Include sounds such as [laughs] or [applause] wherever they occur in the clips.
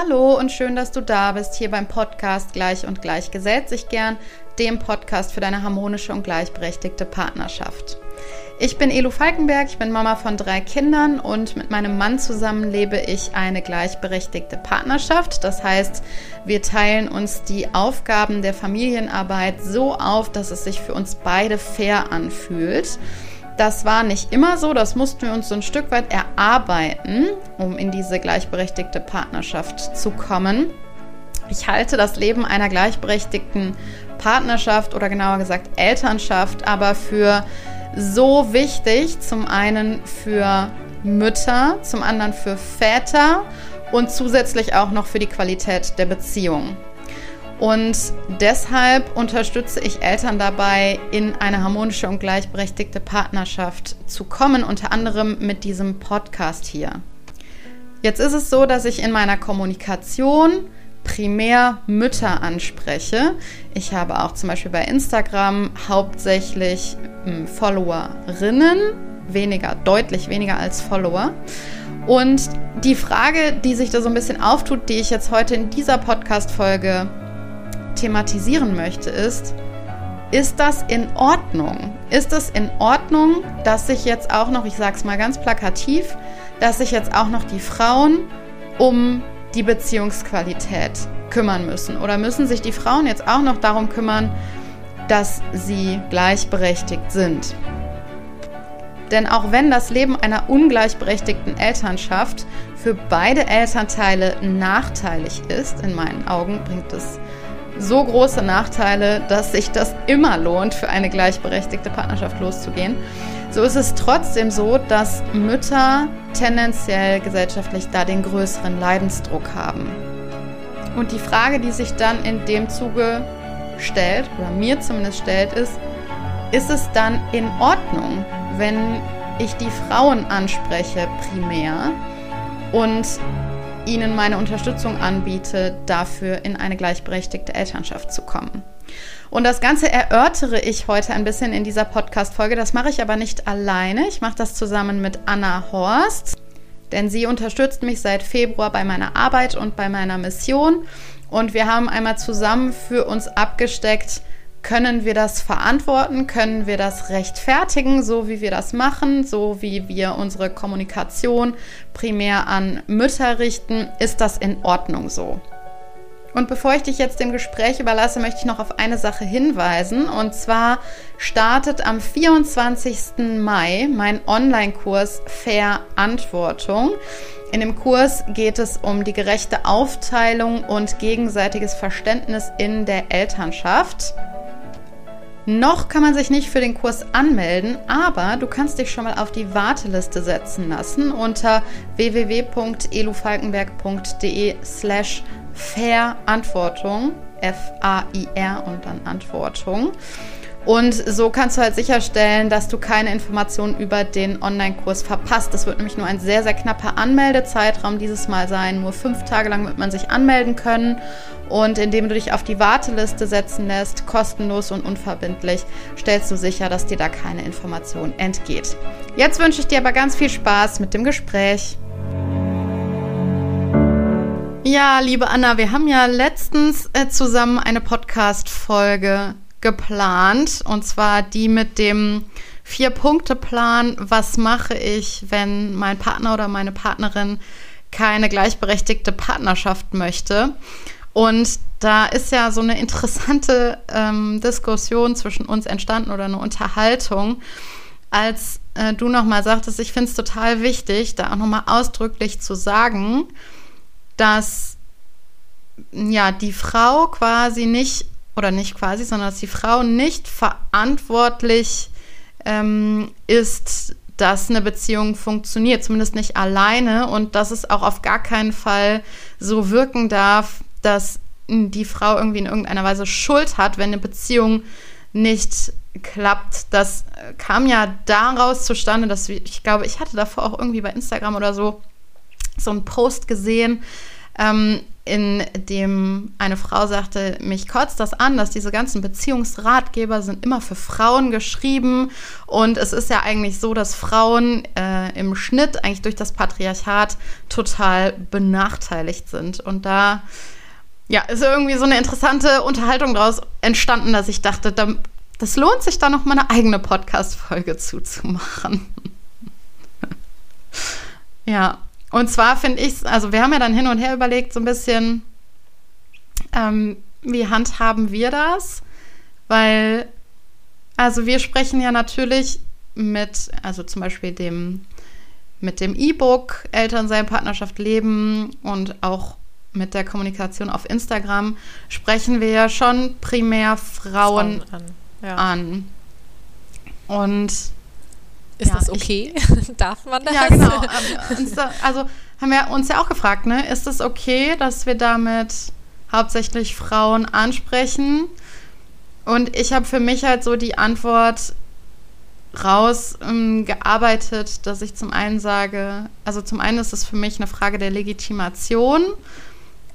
Hallo und schön, dass du da bist, hier beim Podcast Gleich und Gleich gesellt sich gern, dem Podcast für deine harmonische und gleichberechtigte Partnerschaft. Ich bin Elu Falkenberg, ich bin Mama von drei Kindern und mit meinem Mann zusammen lebe ich eine gleichberechtigte Partnerschaft. Das heißt, wir teilen uns die Aufgaben der Familienarbeit so auf, dass es sich für uns beide fair anfühlt. Das war nicht immer so, das mussten wir uns so ein Stück weit erarbeiten, um in diese gleichberechtigte Partnerschaft zu kommen. Ich halte das Leben einer gleichberechtigten Partnerschaft oder genauer gesagt Elternschaft aber für so wichtig, zum einen für Mütter, zum anderen für Väter und zusätzlich auch noch für die Qualität der Beziehung. Und deshalb unterstütze ich Eltern dabei, in eine harmonische und gleichberechtigte Partnerschaft zu kommen, unter anderem mit diesem Podcast hier. Jetzt ist es so, dass ich in meiner Kommunikation primär Mütter anspreche. Ich habe auch zum Beispiel bei Instagram hauptsächlich hm, Followerinnen, weniger, deutlich weniger als Follower. Und die Frage, die sich da so ein bisschen auftut, die ich jetzt heute in dieser Podcast-Folge thematisieren möchte, ist, ist das in Ordnung? Ist es in Ordnung, dass sich jetzt auch noch, ich sage es mal ganz plakativ, dass sich jetzt auch noch die Frauen um die Beziehungsqualität kümmern müssen? Oder müssen sich die Frauen jetzt auch noch darum kümmern, dass sie gleichberechtigt sind? Denn auch wenn das Leben einer ungleichberechtigten Elternschaft für beide Elternteile nachteilig ist, in meinen Augen bringt es so große Nachteile, dass sich das immer lohnt, für eine gleichberechtigte Partnerschaft loszugehen. So ist es trotzdem so, dass Mütter tendenziell gesellschaftlich da den größeren Leidensdruck haben. Und die Frage, die sich dann in dem Zuge stellt, oder mir zumindest stellt, ist, ist es dann in Ordnung, wenn ich die Frauen anspreche primär und ihnen meine Unterstützung anbiete, dafür in eine gleichberechtigte Elternschaft zu kommen. Und das Ganze erörtere ich heute ein bisschen in dieser Podcast-Folge. Das mache ich aber nicht alleine. Ich mache das zusammen mit Anna Horst, denn sie unterstützt mich seit Februar bei meiner Arbeit und bei meiner Mission. Und wir haben einmal zusammen für uns abgesteckt, können wir das verantworten? Können wir das rechtfertigen, so wie wir das machen, so wie wir unsere Kommunikation primär an Mütter richten? Ist das in Ordnung so? Und bevor ich dich jetzt dem Gespräch überlasse, möchte ich noch auf eine Sache hinweisen. Und zwar startet am 24. Mai mein Online-Kurs Verantwortung. In dem Kurs geht es um die gerechte Aufteilung und gegenseitiges Verständnis in der Elternschaft. Noch kann man sich nicht für den Kurs anmelden, aber du kannst dich schon mal auf die Warteliste setzen lassen unter www.elufalkenberg.de slash Verantwortung, F-A-I-R und dann Antwortung. Und so kannst du halt sicherstellen, dass du keine Informationen über den Online-Kurs verpasst. Das wird nämlich nur ein sehr, sehr knapper Anmeldezeitraum dieses Mal sein. Nur fünf Tage lang wird man sich anmelden können. Und indem du dich auf die Warteliste setzen lässt, kostenlos und unverbindlich, stellst du sicher, dass dir da keine Information entgeht. Jetzt wünsche ich dir aber ganz viel Spaß mit dem Gespräch. Ja, liebe Anna, wir haben ja letztens äh, zusammen eine Podcast-Folge geplant. Und zwar die mit dem Vier-Punkte-Plan. Was mache ich, wenn mein Partner oder meine Partnerin keine gleichberechtigte Partnerschaft möchte? Und da ist ja so eine interessante ähm, Diskussion zwischen uns entstanden oder eine Unterhaltung, als äh, du nochmal sagtest, ich finde es total wichtig, da auch nochmal ausdrücklich zu sagen, dass ja die Frau quasi nicht oder nicht quasi, sondern dass die Frau nicht verantwortlich ähm, ist, dass eine Beziehung funktioniert, zumindest nicht alleine und dass es auch auf gar keinen Fall so wirken darf, dass die Frau irgendwie in irgendeiner Weise Schuld hat, wenn eine Beziehung nicht klappt. Das kam ja daraus zustande, dass ich glaube, ich hatte davor auch irgendwie bei Instagram oder so so einen Post gesehen, ähm, in dem eine Frau sagte, mich kotzt das an, dass diese ganzen Beziehungsratgeber sind immer für Frauen geschrieben und es ist ja eigentlich so, dass Frauen äh, im Schnitt eigentlich durch das Patriarchat total benachteiligt sind. Und da ja, ist irgendwie so eine interessante Unterhaltung daraus entstanden, dass ich dachte, da, das lohnt sich da noch mal eine eigene Podcast-Folge zuzumachen. [laughs] ja, und zwar finde ich es, also wir haben ja dann hin und her überlegt, so ein bisschen, ähm, wie handhaben wir das? Weil, also wir sprechen ja natürlich mit, also zum Beispiel dem, mit dem E-Book Elternsein, Partnerschaft, Leben und auch mit der Kommunikation auf Instagram sprechen wir ja schon primär Frauen, Frauen an. Ja. an. Und ist ja, das okay? Ich, [laughs] Darf man das? Ja, genau. Also haben wir uns ja auch gefragt, ne? Ist es okay, dass wir damit hauptsächlich Frauen ansprechen? Und ich habe für mich halt so die Antwort rausgearbeitet, ähm, dass ich zum einen sage, also zum einen ist es für mich eine Frage der Legitimation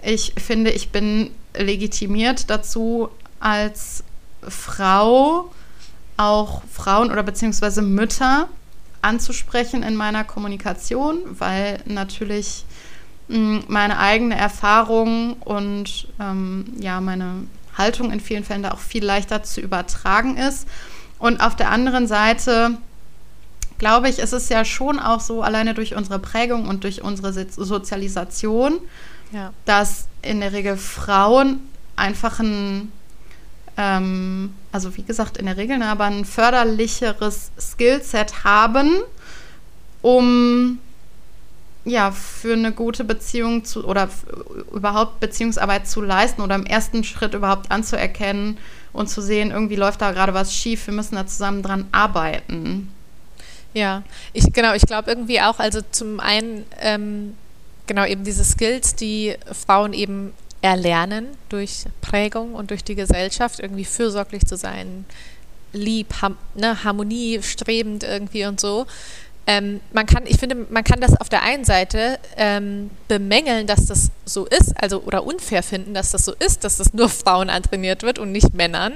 ich finde, ich bin legitimiert dazu, als Frau auch Frauen oder beziehungsweise Mütter anzusprechen in meiner Kommunikation, weil natürlich mh, hm, meine eigene Erfahrung und ähm, ja, meine Haltung in vielen Fällen da auch viel leichter zu übertragen ist. Und auf der anderen Seite glaube ich, ist es ja schon auch so, alleine durch unsere Prägung und durch unsere Sozialisation, ja. dass in der Regel Frauen einfach ein, ähm, also wie gesagt, in der Regel, ne, aber ein förderlicheres Skillset haben, um ja, für eine gute Beziehung zu oder überhaupt Beziehungsarbeit zu leisten oder im ersten Schritt überhaupt anzuerkennen und zu sehen, irgendwie läuft da gerade was schief, wir müssen da zusammen dran arbeiten. Ja, ich genau, ich glaube irgendwie auch, also zum einen ähm, genau eben diese Skills, die Frauen eben erlernen durch Prägung und durch die Gesellschaft, irgendwie fürsorglich zu sein, lieb, ham, ne, Harmonie strebend irgendwie und so. Ähm, man kann, ich finde, man kann das auf der einen Seite ähm, bemängeln, dass das so ist, also oder unfair finden, dass das so ist, dass das nur [laughs] Frauen antrainiert wird und nicht Männern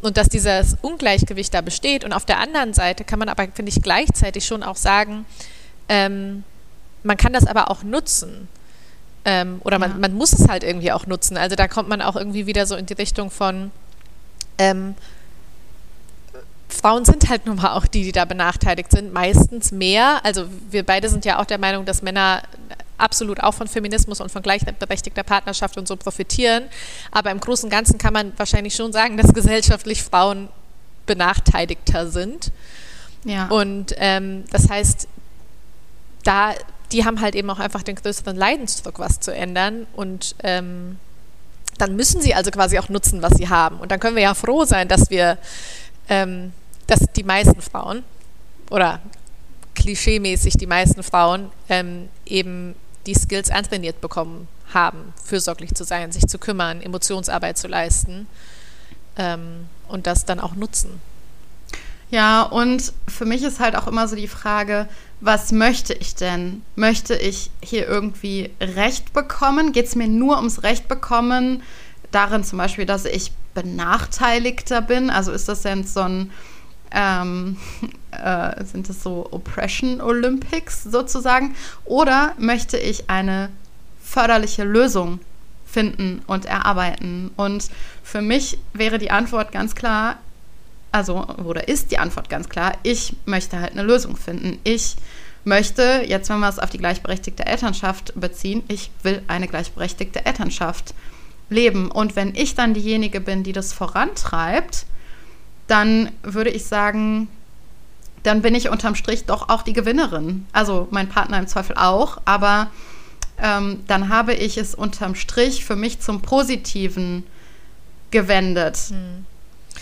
und dass dieses Ungleichgewicht da besteht. Und auf der anderen Seite kann man aber, finde ich, gleichzeitig schon auch sagen, ähm, man kann das aber auch nutzen. Ähm, oder man, ja. man muss es halt irgendwie auch nutzen. Also da kommt man auch irgendwie wieder so in die Richtung von, ähm, Frauen sind halt nun mal auch die, die da benachteiligt sind, meistens mehr. Also wir beide sind ja auch der Meinung, dass Männer absolut auch von Feminismus und von gleichberechtigter Partnerschaft und so profitieren. Aber im Großen und Ganzen kann man wahrscheinlich schon sagen, dass gesellschaftlich Frauen benachteiligter sind. Ja. Und ähm, das heißt, da die haben halt eben auch einfach den größeren Leidensdruck, was zu ändern. Und ähm, dann müssen sie also quasi auch nutzen, was sie haben. Und dann können wir ja froh sein, dass wir, ähm, dass die meisten Frauen oder klischeemäßig die meisten Frauen ähm, eben die Skills antrainiert bekommen haben, fürsorglich zu sein, sich zu kümmern, Emotionsarbeit zu leisten ähm, und das dann auch nutzen. Ja, und für mich ist halt auch immer so die Frage, was möchte ich denn? Möchte ich hier irgendwie Recht bekommen? Geht es mir nur ums Recht bekommen? Darin zum Beispiel, dass ich benachteiligter bin? Also ist das denn so ein, ähm, [laughs] äh, sind das so Oppression Olympics sozusagen? Oder möchte ich eine förderliche Lösung finden und erarbeiten? Und für mich wäre die Antwort ganz klar, also, oder ist die Antwort ganz klar, ich möchte halt eine Lösung finden. Ich möchte, jetzt wenn wir es auf die gleichberechtigte Elternschaft beziehen, ich will eine gleichberechtigte Elternschaft leben. Und wenn ich dann diejenige bin, die das vorantreibt, dann würde ich sagen, dann bin ich unterm Strich doch auch die Gewinnerin. Also mein Partner im Zweifel auch, aber ähm, dann habe ich es unterm Strich für mich zum Positiven gewendet. Hm.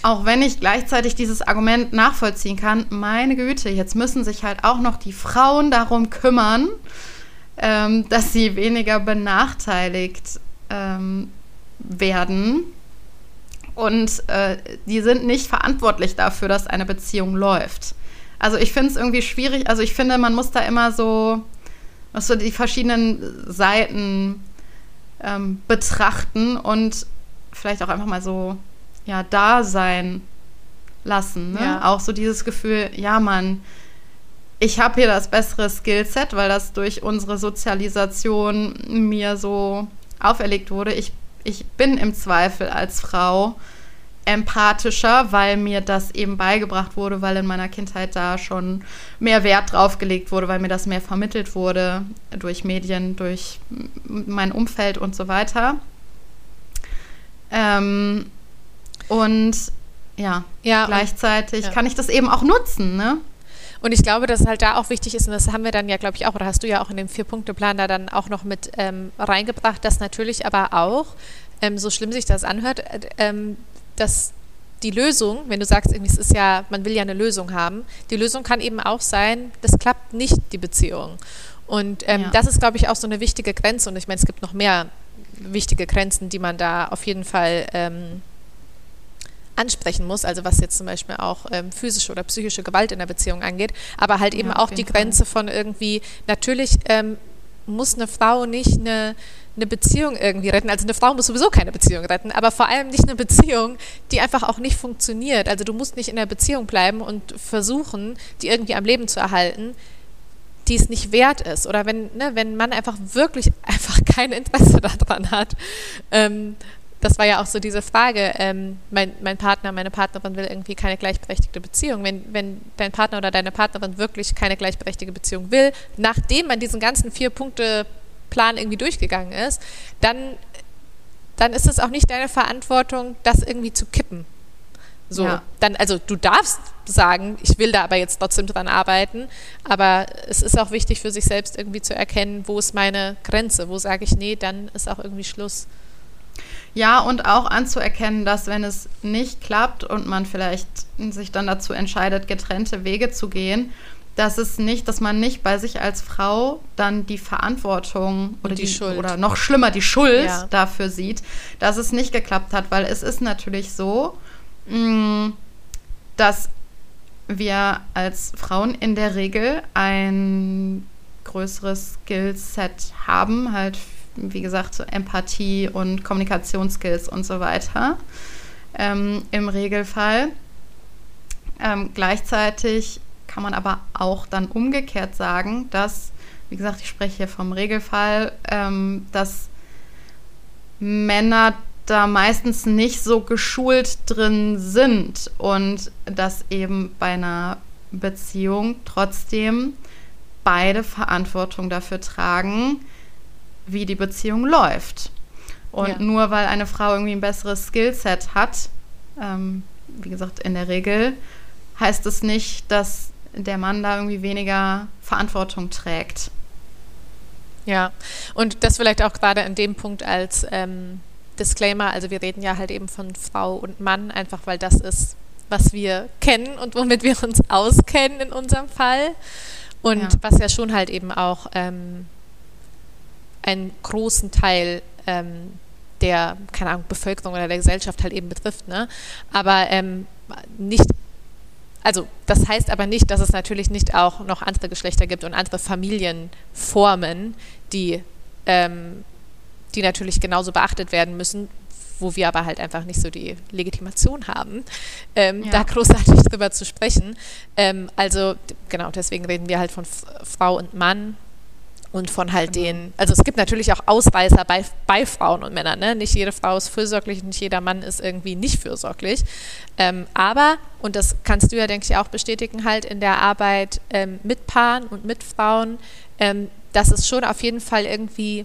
Auch wenn ich gleichzeitig dieses Argument nachvollziehen kann, meine Güte, jetzt müssen sich halt auch noch die Frauen darum kümmern, ähm, dass sie weniger benachteiligt ähm, werden. Und äh, die sind nicht verantwortlich dafür, dass eine Beziehung läuft. Also ich finde es irgendwie schwierig. Also ich finde, man muss da immer so, so die verschiedenen Seiten ähm, betrachten und vielleicht auch einfach mal so ja, da sein lassen. Ne? Ja. Auch so dieses Gefühl, ja, man, ich habe hier das bessere Skillset, weil das durch unsere Sozialisation mir so auferlegt wurde. Ich, ich bin im Zweifel als Frau empathischer, weil mir das eben beigebracht wurde, weil in meiner Kindheit da schon mehr Wert drauf gelegt wurde, weil mir das mehr vermittelt wurde durch Medien, durch mein Umfeld und so weiter. Ähm, und ja, ja gleichzeitig und, ja. kann ich das eben auch nutzen, ne? Und ich glaube, dass halt da auch wichtig ist, und das haben wir dann ja, glaube ich, auch, oder hast du ja auch in dem Vier-Punkte-Plan da dann auch noch mit ähm, reingebracht, dass natürlich aber auch, ähm, so schlimm sich das anhört, äh, ähm, dass die Lösung, wenn du sagst, es ist ja, man will ja eine Lösung haben, die Lösung kann eben auch sein, das klappt nicht, die Beziehung. Und ähm, ja. das ist, glaube ich, auch so eine wichtige Grenze. Und ich meine, es gibt noch mehr wichtige Grenzen, die man da auf jeden Fall ähm, ansprechen muss, also was jetzt zum Beispiel auch ähm, physische oder psychische Gewalt in der Beziehung angeht, aber halt eben ja, auch die Grenze Fall. von irgendwie, natürlich ähm, muss eine Frau nicht eine, eine Beziehung irgendwie retten. Also eine Frau muss sowieso keine Beziehung retten, aber vor allem nicht eine Beziehung, die einfach auch nicht funktioniert. Also du musst nicht in der Beziehung bleiben und versuchen, die irgendwie am Leben zu erhalten, die es nicht wert ist. Oder wenn, ne, wenn man einfach wirklich [laughs] einfach kein Interesse daran hat, ähm, das war ja auch so diese Frage, ähm, mein, mein, Partner, meine Partnerin will irgendwie keine gleichberechtigte Beziehung. Wenn, wenn dein Partner oder deine Partnerin wirklich keine gleichberechtigte Beziehung will, nachdem man diesen ganzen Vier-Punkte-Plan irgendwie durchgegangen ist, dann, dann ist es auch nicht deine Verantwortung, das irgendwie zu kippen. So, ja. dann, also du darfst sagen, ich will da aber jetzt trotzdem dran arbeiten, aber es ist auch wichtig für sich selbst irgendwie zu erkennen, wo ist meine Grenze, wo sage ich, nee, dann ist auch irgendwie Schluss. Ja, und auch anzuerkennen, dass wenn es nicht klappt und man vielleicht sich dann dazu entscheidet, getrennte Wege zu gehen, dass es nicht, dass man nicht bei sich als Frau dann die Verantwortung oder die, die Schuld oder noch schlimmer die Schuld ja. dafür sieht, dass es nicht geklappt hat, weil es ist natürlich so, mm, dass wir als Frauen in der Regel ein größeres Skillset haben, halt wie gesagt, so Empathie und Kommunikationsskills und so weiter ähm, im Regelfall. Ähm, gleichzeitig kann man aber auch dann umgekehrt sagen, dass, wie gesagt, ich spreche hier vom Regelfall, ähm, dass Männer da meistens nicht so geschult drin sind und dass eben bei einer Beziehung trotzdem beide Verantwortung dafür tragen, wie die Beziehung läuft. Und ja. nur weil eine Frau irgendwie ein besseres Skillset hat, ähm, wie gesagt, in der Regel, heißt es nicht, dass der Mann da irgendwie weniger Verantwortung trägt. Ja, und das vielleicht auch gerade an dem Punkt als ähm, Disclaimer, also wir reden ja halt eben von Frau und Mann, einfach weil das ist, was wir kennen und womit wir uns auskennen in unserem Fall. Und ja. was ja schon halt eben auch ähm, einen großen Teil ähm, der, keine Ahnung, Bevölkerung oder der Gesellschaft halt eben betrifft. Ne? Aber ähm, nicht, also das heißt aber nicht, dass es natürlich nicht auch noch andere Geschlechter gibt und andere Familienformen, die, ähm, die natürlich genauso beachtet werden müssen, wo wir aber halt einfach nicht so die Legitimation haben, ähm, ja. da großartig [laughs] drüber zu sprechen. Ähm, also genau, deswegen reden wir halt von Frau und Mann und von halt genau. den, also es gibt natürlich auch Ausreißer bei, bei Frauen und Männern, ne? Nicht jede Frau ist fürsorglich, nicht jeder Mann ist irgendwie nicht fürsorglich. Ähm, aber, und das kannst du ja, denke ich, auch bestätigen, halt in der Arbeit ähm, mit Paaren und mit Frauen, ähm, dass es schon auf jeden Fall irgendwie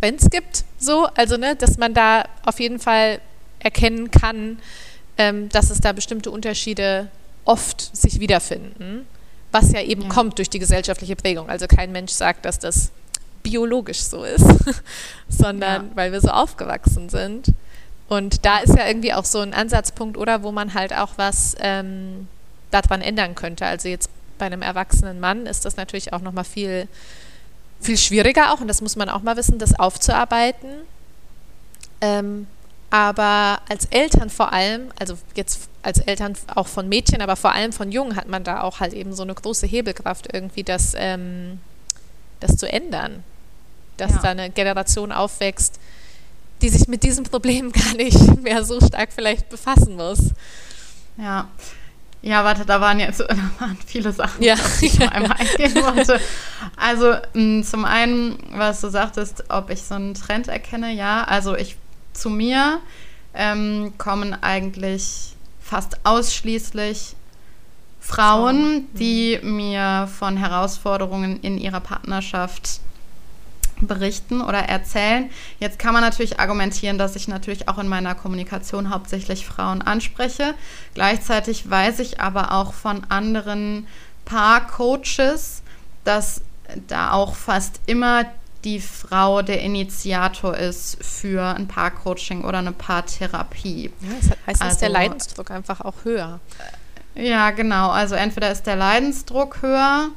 Trends gibt, so, also ne, dass man da auf jeden Fall erkennen kann, ähm, dass es da bestimmte Unterschiede oft sich wiederfinden was ja eben ja. kommt durch die gesellschaftliche Prägung. Also kein Mensch sagt, dass das biologisch so ist, [laughs] sondern ja. weil wir so aufgewachsen sind. Und da ist ja irgendwie auch so ein Ansatzpunkt, oder wo man halt auch was ähm, daran ändern könnte. Also jetzt bei einem erwachsenen Mann ist das natürlich auch nochmal viel, viel schwieriger auch, und das muss man auch mal wissen, das aufzuarbeiten. Ähm, aber als Eltern vor allem, also jetzt als Eltern auch von Mädchen, aber vor allem von Jungen hat man da auch halt eben so eine große Hebelkraft irgendwie, das, ähm, das zu ändern. Dass ja. da eine Generation aufwächst, die sich mit diesem Problem [laughs] gar nicht mehr so stark vielleicht befassen muss. Ja, Ja, warte, da waren jetzt [laughs] da waren viele Sachen, ja. auf die ich noch [laughs] einmal eingehen wollte. Also mh, zum einen, was du sagtest, ob ich so einen Trend erkenne, ja. Also ich zu mir ähm, kommen eigentlich fast ausschließlich Frauen, die mir von Herausforderungen in ihrer Partnerschaft berichten oder erzählen. Jetzt kann man natürlich argumentieren, dass ich natürlich auch in meiner Kommunikation hauptsächlich Frauen anspreche. Gleichzeitig weiß ich aber auch von anderen Paar-Coaches, dass da auch fast immer die Frau der Initiator ist für ein Paar-Coaching oder eine Paartherapie. Ja, das heißt, also, ist der Leidensdruck einfach auch höher. Ja, genau. Also entweder ist der Leidensdruck höher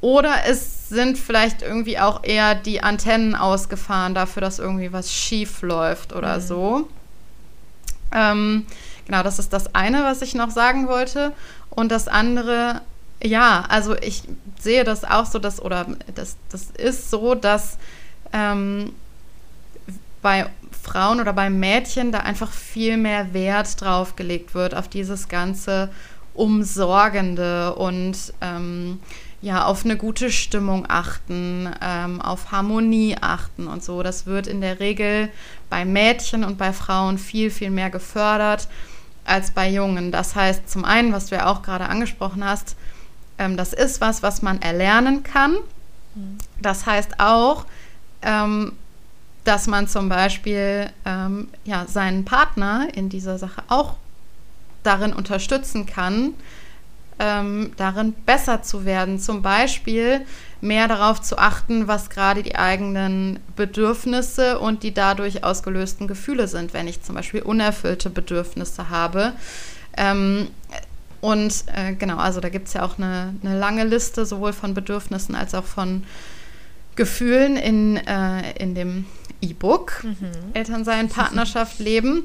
oder es sind vielleicht irgendwie auch eher die Antennen ausgefahren dafür, dass irgendwie was schief läuft oder mhm. so. Ähm, genau, das ist das eine, was ich noch sagen wollte. Und das andere, ja, also ich sehe das auch so, dass, oder das, das ist so, dass ähm, bei Frauen oder bei Mädchen da einfach viel mehr Wert drauf gelegt wird, auf dieses ganze Umsorgende und ähm, ja, auf eine gute Stimmung achten, ähm, auf Harmonie achten und so. Das wird in der Regel bei Mädchen und bei Frauen viel, viel mehr gefördert als bei Jungen. Das heißt, zum einen, was du ja auch gerade angesprochen hast, ähm, das ist was, was man erlernen kann. Mhm. Das heißt auch, ähm, dass man zum Beispiel ähm, ja, seinen Partner in dieser Sache auch darin unterstützen kann, ähm, darin besser zu werden. Zum Beispiel mehr darauf zu achten, was gerade die eigenen Bedürfnisse und die dadurch ausgelösten Gefühle sind, wenn ich zum Beispiel unerfüllte Bedürfnisse habe. Ähm, und äh, genau, also da gibt es ja auch eine, eine, lange Liste sowohl von Bedürfnissen als auch von Gefühlen in, äh, in dem E-Book mhm. Elternsein, Partnerschaft, Leben.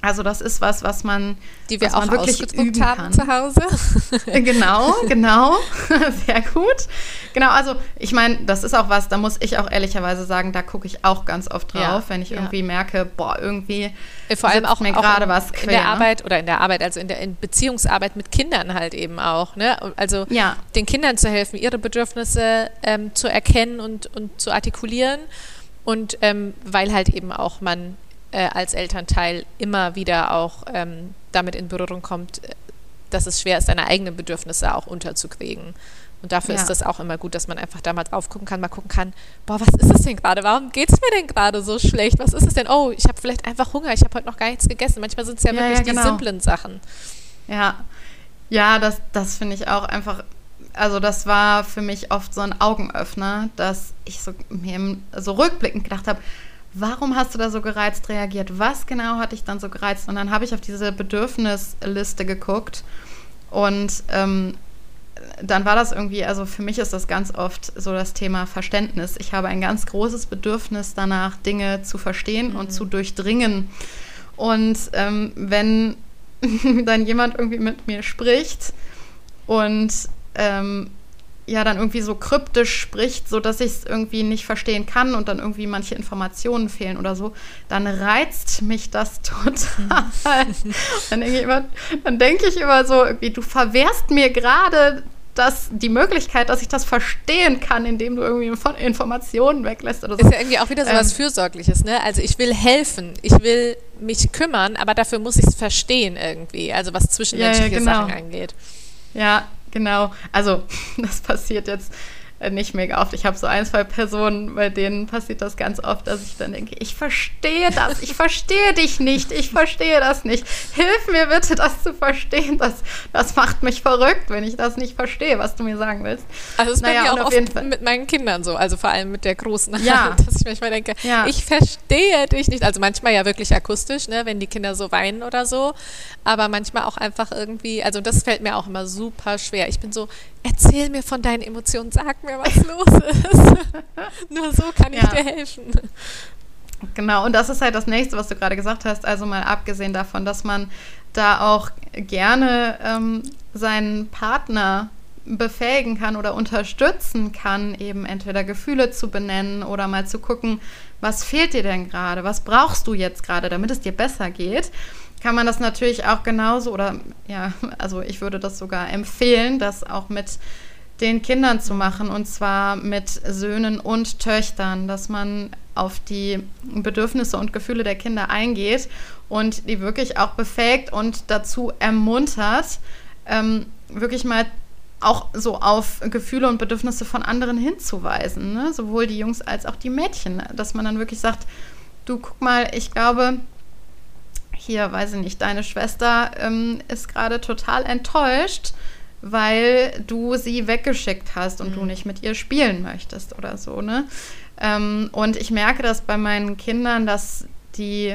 Also das ist was, was man, die wir auch man wirklich üben haben kann. zu Hause. genau, [laughs] genau, [laughs] sehr gut. Genau, also ich meine, das ist auch was, da muss ich auch ehrlicherweise sagen, da gucke ich auch ganz oft drauf, ja, wenn ich ja. irgendwie merke, boah, irgendwie äh, vor allem auch mir gerade was quer, in der Arbeit oder in der Arbeit, also in der in Beziehungsarbeit mit Kindern halt eben auch, ne? Also ja. den Kindern zu helfen, ihre Bedürfnisse ähm, zu erkennen und und zu artikulieren und ähm, weil halt eben auch man äh, als Elternteil immer wieder auch ähm, damit in Berührung kommt, äh, dass es schwer ist, seine eigenen Bedürfnisse auch unterzukriegen. Und dafür ja. ist das auch immer gut, dass man einfach da mal drauf gucken kann, mal gucken kann, boah, was ist es denn gerade? Warum geht es mir denn gerade so schlecht? Was ist es denn? Oh, ich habe vielleicht einfach Hunger, ich habe heute noch gar nichts gegessen. Manchmal sind es ja, ja, wirklich ja, genau. die simplen Sachen. Ja, ja, das, das finde ich auch einfach, also das war für mich oft so ein Augenöffner, dass ich so mir so rückblickend gedacht habe, warum hast du da so gereizt reagiert? Was genau hat dich dann so gereizt? Und dann habe ich auf diese Bedürfnisliste geguckt und ähm, dann war das irgendwie, also für mich ist das ganz oft so das Thema Verständnis. Ich habe ein ganz großes Bedürfnis danach, Dinge zu verstehen mhm. und zu durchdringen. Und ähm, wenn [laughs] dann jemand irgendwie mit mir spricht und ähm, ja dann irgendwie so kryptisch spricht, so dass ich es irgendwie nicht verstehen kann und dann irgendwie manche Informationen fehlen oder so, dann reizt mich das [laughs] total. dann denke ich immer, dann denke ich immer so, irgendwie, du verwehrst mir gerade das, die Möglichkeit, dass ich das verstehen kann, indem du irgendwie Informationen weglässt oder so. Ist ja irgendwie auch wieder so was ähm, Fürsorgliches, ne? Also ich will helfen, ich will mich kümmern, aber dafür muss ich es verstehen irgendwie, also was zwischenmenschliche ja, ja, genau. Sachen angeht. Ja, Genau, also [laughs] das passiert jetzt nicht mega oft. Ich habe so ein, zwei Personen, bei denen passiert das ganz oft, dass ich dann denke, ich verstehe das, ich verstehe dich nicht, ich verstehe das nicht. Hilf mir bitte, das zu verstehen. Das, das macht mich verrückt, wenn ich das nicht verstehe, was du mir sagen willst. Also es ist naja, bei mir auch oft mit meinen Kindern so, also vor allem mit der Großen, ja. [laughs] dass ich manchmal denke, ja. ich verstehe dich nicht. Also manchmal ja wirklich akustisch, ne, wenn die Kinder so weinen oder so, aber manchmal auch einfach irgendwie, also das fällt mir auch immer super schwer. Ich bin so, erzähl mir von deinen Emotionen, sag mir, was los ist. [laughs] Nur so kann ich ja. dir helfen. Genau, und das ist halt das nächste, was du gerade gesagt hast. Also mal abgesehen davon, dass man da auch gerne ähm, seinen Partner befähigen kann oder unterstützen kann, eben entweder Gefühle zu benennen oder mal zu gucken, was fehlt dir denn gerade, was brauchst du jetzt gerade, damit es dir besser geht, kann man das natürlich auch genauso oder ja, also ich würde das sogar empfehlen, das auch mit den Kindern zu machen und zwar mit Söhnen und Töchtern, dass man auf die Bedürfnisse und Gefühle der Kinder eingeht und die wirklich auch befähigt und dazu ermuntert, ähm, wirklich mal auch so auf Gefühle und Bedürfnisse von anderen hinzuweisen, ne? sowohl die Jungs als auch die Mädchen, dass man dann wirklich sagt, du guck mal, ich glaube, hier, weiß ich nicht, deine Schwester ähm, ist gerade total enttäuscht, weil du sie weggeschickt hast und mhm. du nicht mit ihr spielen möchtest oder so, ne? Ähm, und ich merke das bei meinen Kindern, dass die,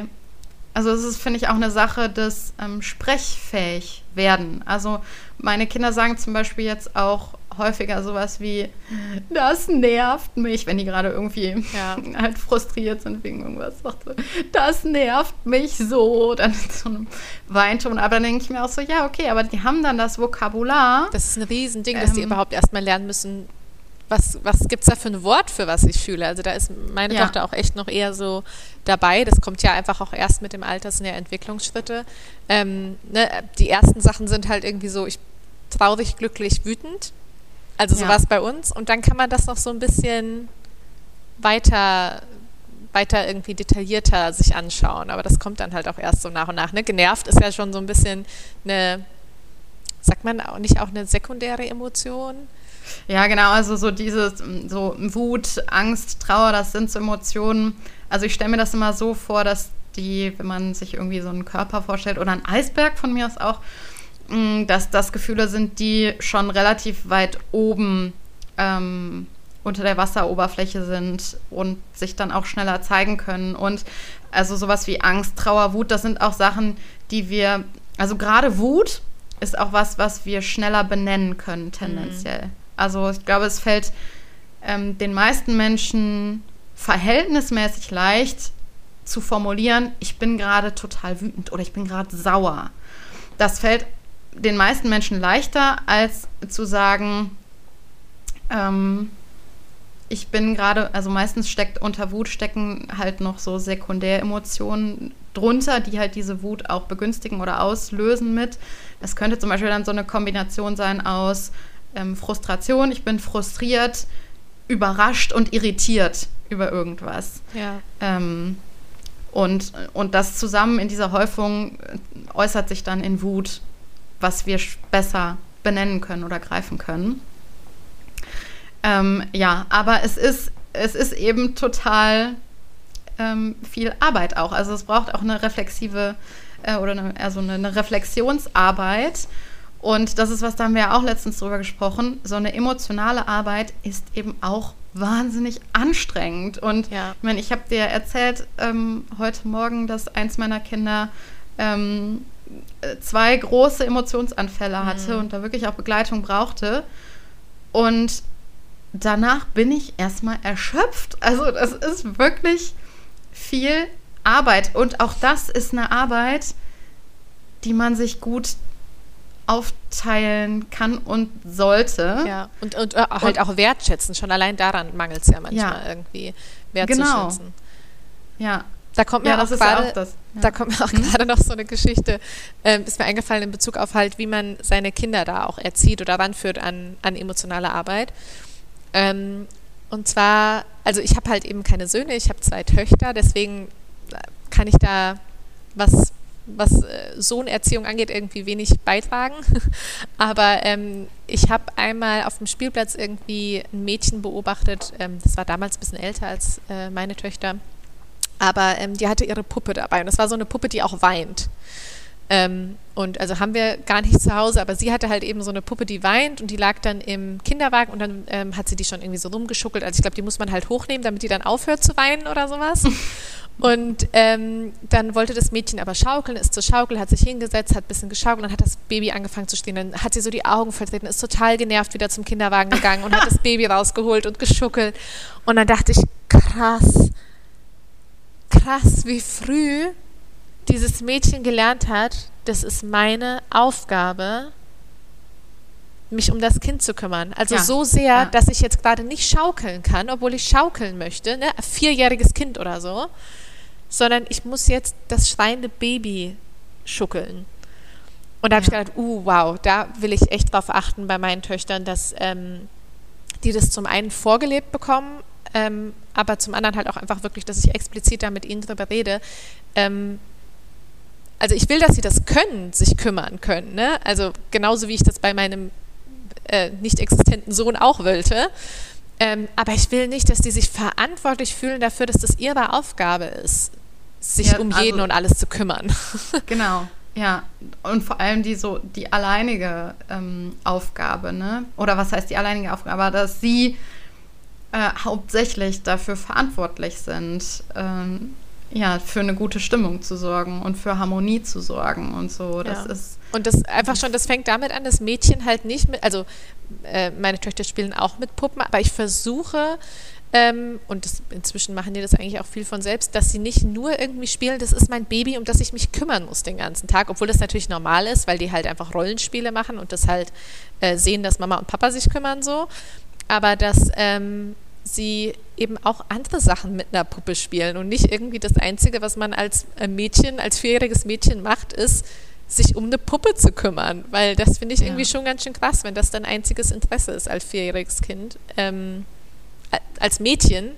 also es ist, finde ich, auch eine Sache des ähm, sprechfähig werden. Also meine Kinder sagen zum Beispiel jetzt auch häufiger sowas wie, das nervt mich, wenn die gerade irgendwie ja. [laughs] halt frustriert sind wegen irgendwas. Das nervt mich so, dann in so einem Weinton. Aber dann denke ich mir auch so, ja, okay, aber die haben dann das Vokabular. Das ist ein Riesending, ähm, dass die ähm, überhaupt erstmal lernen müssen, was, was gibt es da für ein Wort, für was ich fühle? Also da ist meine ja. Tochter auch echt noch eher so dabei. Das kommt ja einfach auch erst mit dem Alter, das sind ja Entwicklungsschritte. Ähm, ne, die ersten Sachen sind halt irgendwie so, ich traurig, glücklich, wütend. Also so ja. war es bei uns. Und dann kann man das noch so ein bisschen weiter, weiter irgendwie detaillierter sich anschauen. Aber das kommt dann halt auch erst so nach und nach. Ne? Genervt ist ja schon so ein bisschen eine, sagt man auch nicht auch eine sekundäre Emotion? Ja, genau, also so dieses, so Wut, Angst, Trauer, das sind so Emotionen. Also ich stelle mir das immer so vor, dass die, wenn man sich irgendwie so einen Körper vorstellt oder einen Eisberg von mir aus auch, dass das Gefühle sind, die schon relativ weit oben ähm, unter der Wasseroberfläche sind und sich dann auch schneller zeigen können. Und also sowas wie Angst, Trauer, Wut, das sind auch Sachen, die wir, also gerade Wut ist auch was, was wir schneller benennen können tendenziell. Mhm. Also ich glaube, es fällt ähm, den meisten Menschen verhältnismäßig leicht zu formulieren, ich bin gerade total wütend oder ich bin gerade sauer. Das fällt den meisten Menschen leichter, als zu sagen, ähm, ich bin gerade, also meistens steckt unter Wut stecken halt noch so Sekundäremotionen drunter, die halt diese Wut auch begünstigen oder auslösen mit. Das könnte zum Beispiel dann so eine Kombination sein aus ähm, Frustration, ich bin frustriert, überrascht und irritiert über irgendwas. Ja. Ähm, und, und das zusammen in dieser Häufung äh, äußert sich dann in Wut, was wir besser benennen können oder greifen können. Ähm, ja, aber es ist, es ist eben total ähm, viel Arbeit auch. Also es braucht auch eine reflexive äh, oder eine, also eine, eine Reflexionsarbeit. Und das ist was, da haben wir ja auch letztens drüber gesprochen. So eine emotionale Arbeit ist eben auch wahnsinnig anstrengend. Und ja. ich meine, ich habe dir erzählt ähm, heute Morgen, dass eins meiner Kinder ähm, zwei große Emotionsanfälle hatte mhm. und da wirklich auch Begleitung brauchte. Und danach bin ich erstmal erschöpft. Also das ist wirklich viel Arbeit. Und auch das ist eine Arbeit, die man sich gut aufteilen kann und sollte. Ja, und, und äh, halt und, auch wertschätzen. Schon allein daran mangelt es ja manchmal ja, irgendwie, wertzuschätzen. Genau. Ja. Da kommt mir ja, auch gerade, ja da kommt mir auch hm? gerade noch so eine Geschichte, ähm, ist mir eingefallen in Bezug auf halt, wie man seine Kinder da auch erzieht oder ranführt an, an emotionale Arbeit. Ähm, und zwar, also ich habe halt eben keine Söhne, ich habe zwei Töchter, deswegen äh, kann ich da was was äh, Sohnerziehung angeht, irgendwie wenig beitragen. [laughs] Aber ähm, ich habe einmal auf dem Spielplatz irgendwie ein Mädchen beobachtet, ähm, das war damals ein bisschen älter als äh, meine Töchter, aber ähm, die hatte ihre Puppe dabei und das war so eine Puppe, die auch weint. Ähm, und also haben wir gar nicht zu Hause, aber sie hatte halt eben so eine Puppe, die weint und die lag dann im Kinderwagen und dann ähm, hat sie die schon irgendwie so rumgeschuckelt. Also ich glaube, die muss man halt hochnehmen, damit die dann aufhört zu weinen oder sowas. [laughs] Und ähm, dann wollte das Mädchen aber schaukeln, ist zur Schaukel, hat sich hingesetzt, hat ein bisschen geschaukelt, dann hat das Baby angefangen zu stehen. Dann hat sie so die Augen vertreten, ist total genervt wieder zum Kinderwagen gegangen und hat das [laughs] Baby rausgeholt und geschuckelt. Und dann dachte ich, krass, krass, wie früh dieses Mädchen gelernt hat, das ist meine Aufgabe, mich um das Kind zu kümmern. Also ja. so sehr, ja. dass ich jetzt gerade nicht schaukeln kann, obwohl ich schaukeln möchte, ne? vierjähriges Kind oder so, sondern ich muss jetzt das schreiende Baby schuckeln. Und da habe ja. ich gedacht, uh, wow, da will ich echt drauf achten bei meinen Töchtern, dass ähm, die das zum einen vorgelebt bekommen, ähm, aber zum anderen halt auch einfach wirklich, dass ich explizit da mit ihnen drüber rede. Ähm, also ich will, dass sie das können, sich kümmern können. Ne? Also genauso wie ich das bei meinem äh, nicht existenten Sohn auch wollte. Ähm, aber ich will nicht, dass die sich verantwortlich fühlen dafür, dass das ihre Aufgabe ist, sich ja, um jeden also, und alles zu kümmern. [laughs] Genau. Ja, und vor allem die so die alleinige ähm, Aufgabe, ne? Oder was heißt die alleinige Aufgabe? Dass sie äh, hauptsächlich dafür verantwortlich sind, ähm, ja, für eine gute Stimmung zu sorgen und für Harmonie zu sorgen und so. Das ja. ist und das einfach schon, das fängt damit an, dass Mädchen halt nicht mit, also äh, meine Töchter spielen auch mit Puppen, aber ich versuche ähm, und das, inzwischen machen die das eigentlich auch viel von selbst, dass sie nicht nur irgendwie spielen, das ist mein Baby, um das ich mich kümmern muss den ganzen Tag, obwohl das natürlich normal ist, weil die halt einfach Rollenspiele machen und das halt äh, sehen, dass Mama und Papa sich kümmern so. Aber dass ähm, sie eben auch andere Sachen mit einer Puppe spielen und nicht irgendwie das Einzige, was man als äh, Mädchen, als vierjähriges Mädchen macht, ist, sich um eine Puppe zu kümmern, weil das finde ich ja. irgendwie schon ganz schön krass, wenn das dein einziges Interesse ist als vierjähriges Kind. Ähm, als Mädchen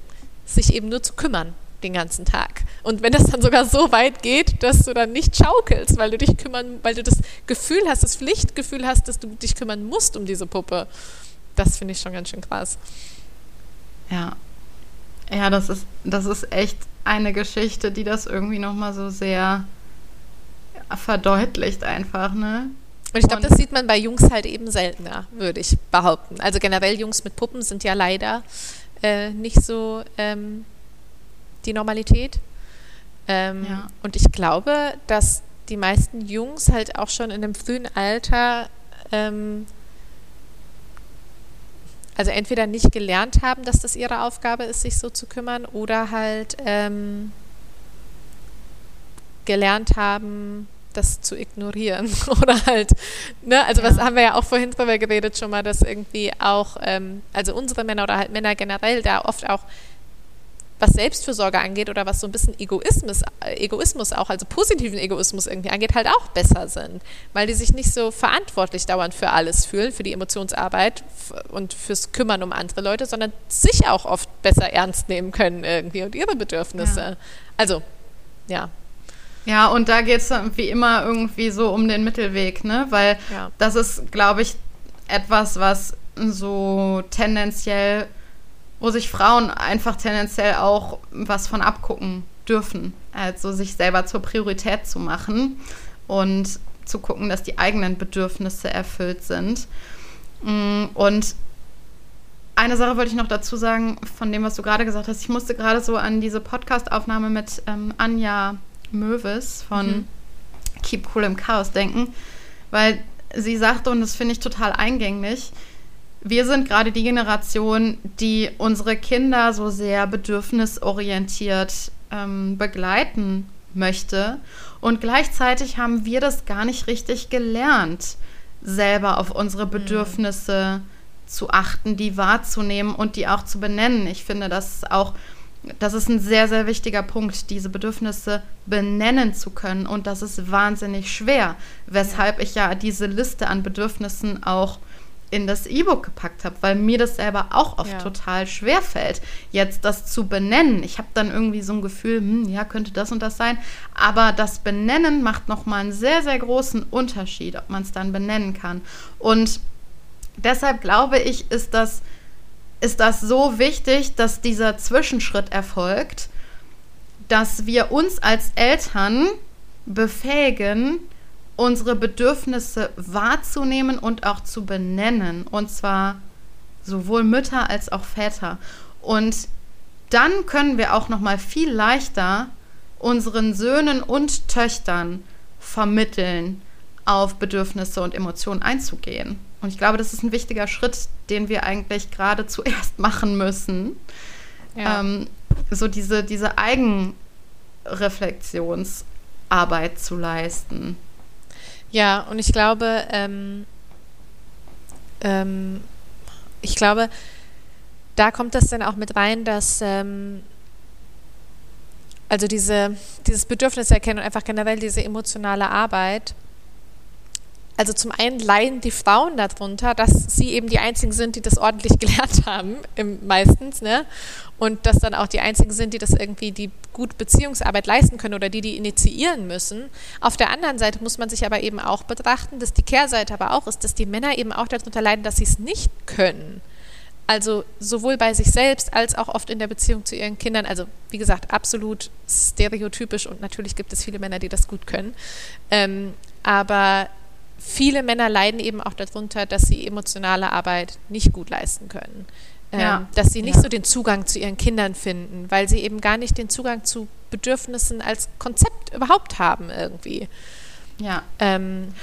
sich eben nur zu kümmern den ganzen Tag. Und wenn das dann sogar so weit geht, dass du dann nicht schaukelst, weil du dich kümmern, weil du das Gefühl hast, das Pflichtgefühl hast, dass du dich kümmern musst um diese Puppe, das finde ich schon ganz schön krass. Ja. Ja, das ist, das ist echt eine Geschichte, die das irgendwie nochmal so sehr verdeutlicht einfach, ne? Und ich glaube, das sieht man bei Jungs halt eben seltener, würde ich behaupten. Also generell Jungs mit Puppen sind ja leider äh, nicht so ähm, die Normalität. Ähm, ja. Und ich glaube, dass die meisten Jungs halt auch schon in einem frühen Alter ähm, also entweder nicht gelernt haben, dass das ihre Aufgabe ist, sich so zu kümmern, oder halt ähm, gelernt haben, das zu ignorieren [laughs] oder halt, ne, also ja. was haben wir ja auch vorhin drüber geredet schon mal, dass irgendwie auch, ähm, also unsere Männer oder halt Männer generell da oft auch was Selbstfürsorge angeht oder was so ein bisschen Egoismus, Egoismus auch, also positiven Egoismus irgendwie angeht, halt auch besser sind, weil die sich nicht so verantwortlich dauernd für alles fühlen, für die Emotionsarbeit und fürs Kümmern um andere Leute, sondern sich auch oft besser ernst nehmen können irgendwie und ihre Bedürfnisse. Ja. Also, ja, ja, und da geht es wie immer irgendwie so um den Mittelweg, ne? Weil ja. das ist, glaube ich, etwas, was so tendenziell, wo sich Frauen einfach tendenziell auch was von abgucken dürfen. Also sich selber zur Priorität zu machen und zu gucken, dass die eigenen Bedürfnisse erfüllt sind. Mm, und eine Sache wollte ich noch dazu sagen, von dem, was du gerade gesagt hast. Ich musste gerade so an diese Podcast-Aufnahme mit ähm, Anja Möwes von mhm. Keep Cool im Chaos denken, weil sie sagte, und das finde ich total eingänglich, wir sind gerade die Generation, die unsere Kinder so sehr bedürfnisorientiert ähm, begleiten möchte. Und gleichzeitig haben wir das gar nicht richtig gelernt, selber auf unsere mhm. Bedürfnisse mhm. zu achten, die wahrzunehmen und die auch zu benennen. Ich finde, das auch das ist ein sehr, sehr wichtiger Punkt, diese Bedürfnisse benennen zu können. Und das ist wahnsinnig schwer, weshalb ja. ich ja diese Liste an Bedürfnissen auch in das E-Book gepackt habe, weil mir das selber auch oft ja. total schwer fällt, jetzt das zu benennen. Ich habe dann irgendwie so ein Gefühl, hm, ja, könnte das und das sein. Aber das Benennen macht nochmal einen sehr, sehr großen Unterschied, ob man es dann benennen kann. Und deshalb glaube ich, ist das ist das so wichtig, dass dieser Zwischenschritt erfolgt, dass wir uns als Eltern befähigen, unsere Bedürfnisse wahrzunehmen und auch zu benennen. Und zwar sowohl Mütter als auch Väter. Und dann können wir auch noch mal viel leichter unseren Söhnen und Töchtern vermitteln, auf Bedürfnisse und Emotionen einzugehen. Und ich glaube, das ist ein wichtiger Schritt, den wir eigentlich gerade zuerst [laughs] machen müssen. Ja. Ähm, so diese, diese Eigenreflexionsarbeit zu leisten. Ja, und ich glaube, ähm, ähm, ich glaube, da kommt das dann auch mit rein, dass ähm, also diese, dieses Bedürfnis erkennen und einfach generell diese emotionale Arbeit. Also zum einen leiden die Frauen darunter, dass sie eben die einzigen sind, die das ordentlich [laughs] gelernt haben, meistens, ne? Und dass dann auch die einzigen sind, die das irgendwie die gut Beziehungsarbeit leisten können oder die die initiieren müssen. Auf der anderen Seite muss man sich aber eben auch betrachten, dass die Kehrseite aber auch ist, dass die Männer eben auch darunter leiden, dass sie es nicht können. Also sowohl bei sich selbst als auch oft in der Beziehung zu ihren Kindern. Also wie gesagt, absolut stereotypisch und natürlich gibt es viele Männer, die das gut können. Ähm, aber viele Männer leiden eben auch darunter, dass sie emotionale Arbeit nicht gut leisten können. Ähm, ja. Dass sie nicht ja. so den Zugang zu ihren Kindern finden, weil sie eben gar nicht den Zugang zu Bedürfnissen als Konzept überhaupt haben irgendwie. Ja. Ähm,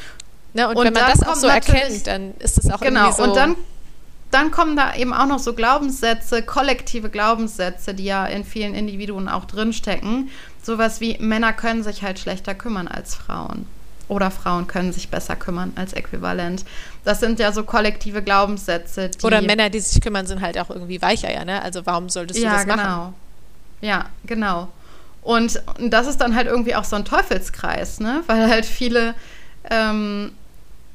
ne, und, und, wenn man das auch so erkennt, dann ist es auch genau, irgendwie so. Und dann dann kommen da eben auch noch so Glaubenssätze, kollektive Glaubenssätze, die ja in vielen Individuen auch drinstecken. Sowas wie Männer können sich halt schlechter kümmern als Frauen. Oder Frauen können sich besser kümmern als äquivalent. Das sind ja so kollektive Glaubenssätze. Oder Männer, die sich kümmern, sind halt auch irgendwie weicher, ja, ne? Also warum solltest du ja, das machen? Genau. Ja, genau. Und, und das ist dann halt irgendwie auch so ein Teufelskreis, ne? [laughs] Weil halt viele, ähm,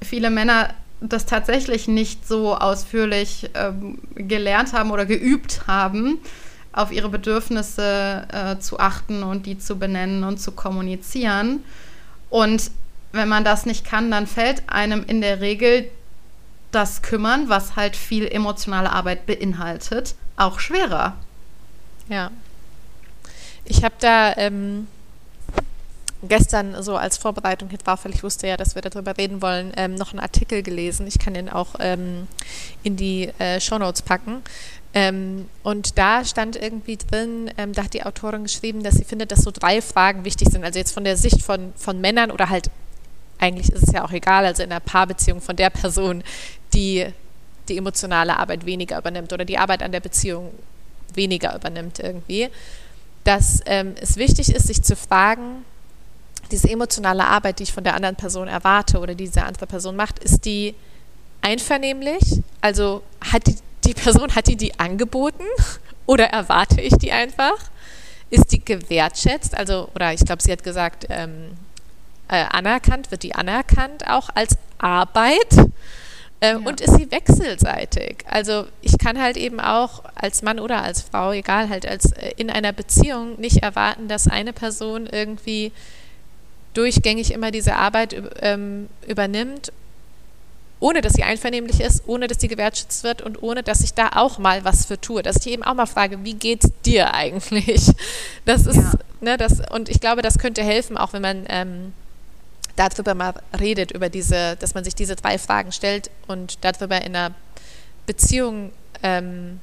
viele Männer das tatsächlich nicht so ausführlich ähm, gelernt haben oder geübt haben, auf ihre Bedürfnisse äh, zu achten und die zu benennen und zu kommunizieren. Und wenn man das nicht kann, dann fällt einem in der Regel das Kümmern, was halt viel emotionale Arbeit beinhaltet, auch schwerer. Ja. Ich habe da ähm, gestern so als Vorbereitung drauf, weil ich wusste ja, dass wir darüber reden wollen, ähm, noch einen Artikel gelesen. Ich kann den auch ähm, in die äh, Shownotes packen. Ähm, und da stand irgendwie drin, ähm, da hat die Autorin geschrieben, dass sie findet, dass so drei Fragen wichtig sind. Also jetzt von der Sicht von, von Männern oder halt, eigentlich ist es ja auch egal, also in einer Paarbeziehung von der Person, die die emotionale Arbeit weniger übernimmt oder die Arbeit an der Beziehung weniger übernimmt irgendwie, dass ähm, es wichtig ist, sich zu fragen, diese emotionale Arbeit, die ich von der anderen Person erwarte oder diese andere Person macht, ist die einvernehmlich? Also hat die, die Person, hat die die angeboten [laughs] oder erwarte ich die einfach? Ist die gewertschätzt? Also, oder ich glaube, sie hat gesagt, ähm, äh, anerkannt, wird die anerkannt auch als Arbeit? Äh, ja. Und ist sie wechselseitig? Also ich kann halt eben auch als Mann oder als Frau, egal, halt als äh, in einer Beziehung nicht erwarten, dass eine Person irgendwie durchgängig immer diese Arbeit ähm, übernimmt, ohne dass sie einvernehmlich ist, ohne dass sie gewertschätzt wird und ohne dass ich da auch mal was für tue. Dass ich eben auch mal frage, wie geht's dir eigentlich? Das ist, ja. ne, das, und ich glaube, das könnte helfen, auch wenn man ähm, darüber mal redet, über diese, dass man sich diese drei Fragen stellt und darüber in einer Beziehung ähm,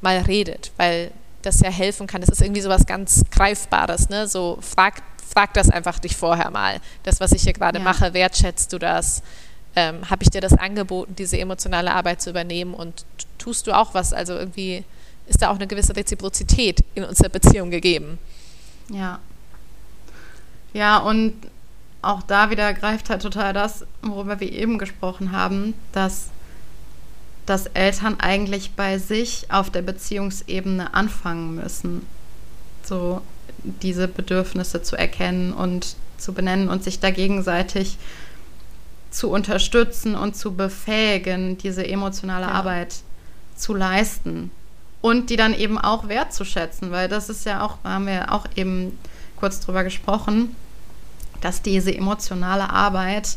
mal redet, weil das ja helfen kann. Das ist irgendwie so was ganz Greifbares, ne? So fragt frag das einfach dich vorher mal. Das, was ich hier gerade ja. mache, wertschätzt du das? Ähm, Habe ich dir das angeboten, diese emotionale Arbeit zu übernehmen und tust du auch was? Also irgendwie ist da auch eine gewisse Reziprozität in unserer Beziehung gegeben. Ja. Ja, und auch da wieder greift halt total das, worüber wir eben gesprochen haben, dass, dass Eltern eigentlich bei sich auf der Beziehungsebene anfangen müssen. So, diese Bedürfnisse zu erkennen und zu benennen und sich da gegenseitig zu unterstützen und zu befähigen, diese emotionale ja. Arbeit zu leisten und die dann eben auch wertzuschätzen, weil das ist ja auch, da haben wir auch eben kurz drüber gesprochen, dass diese emotionale Arbeit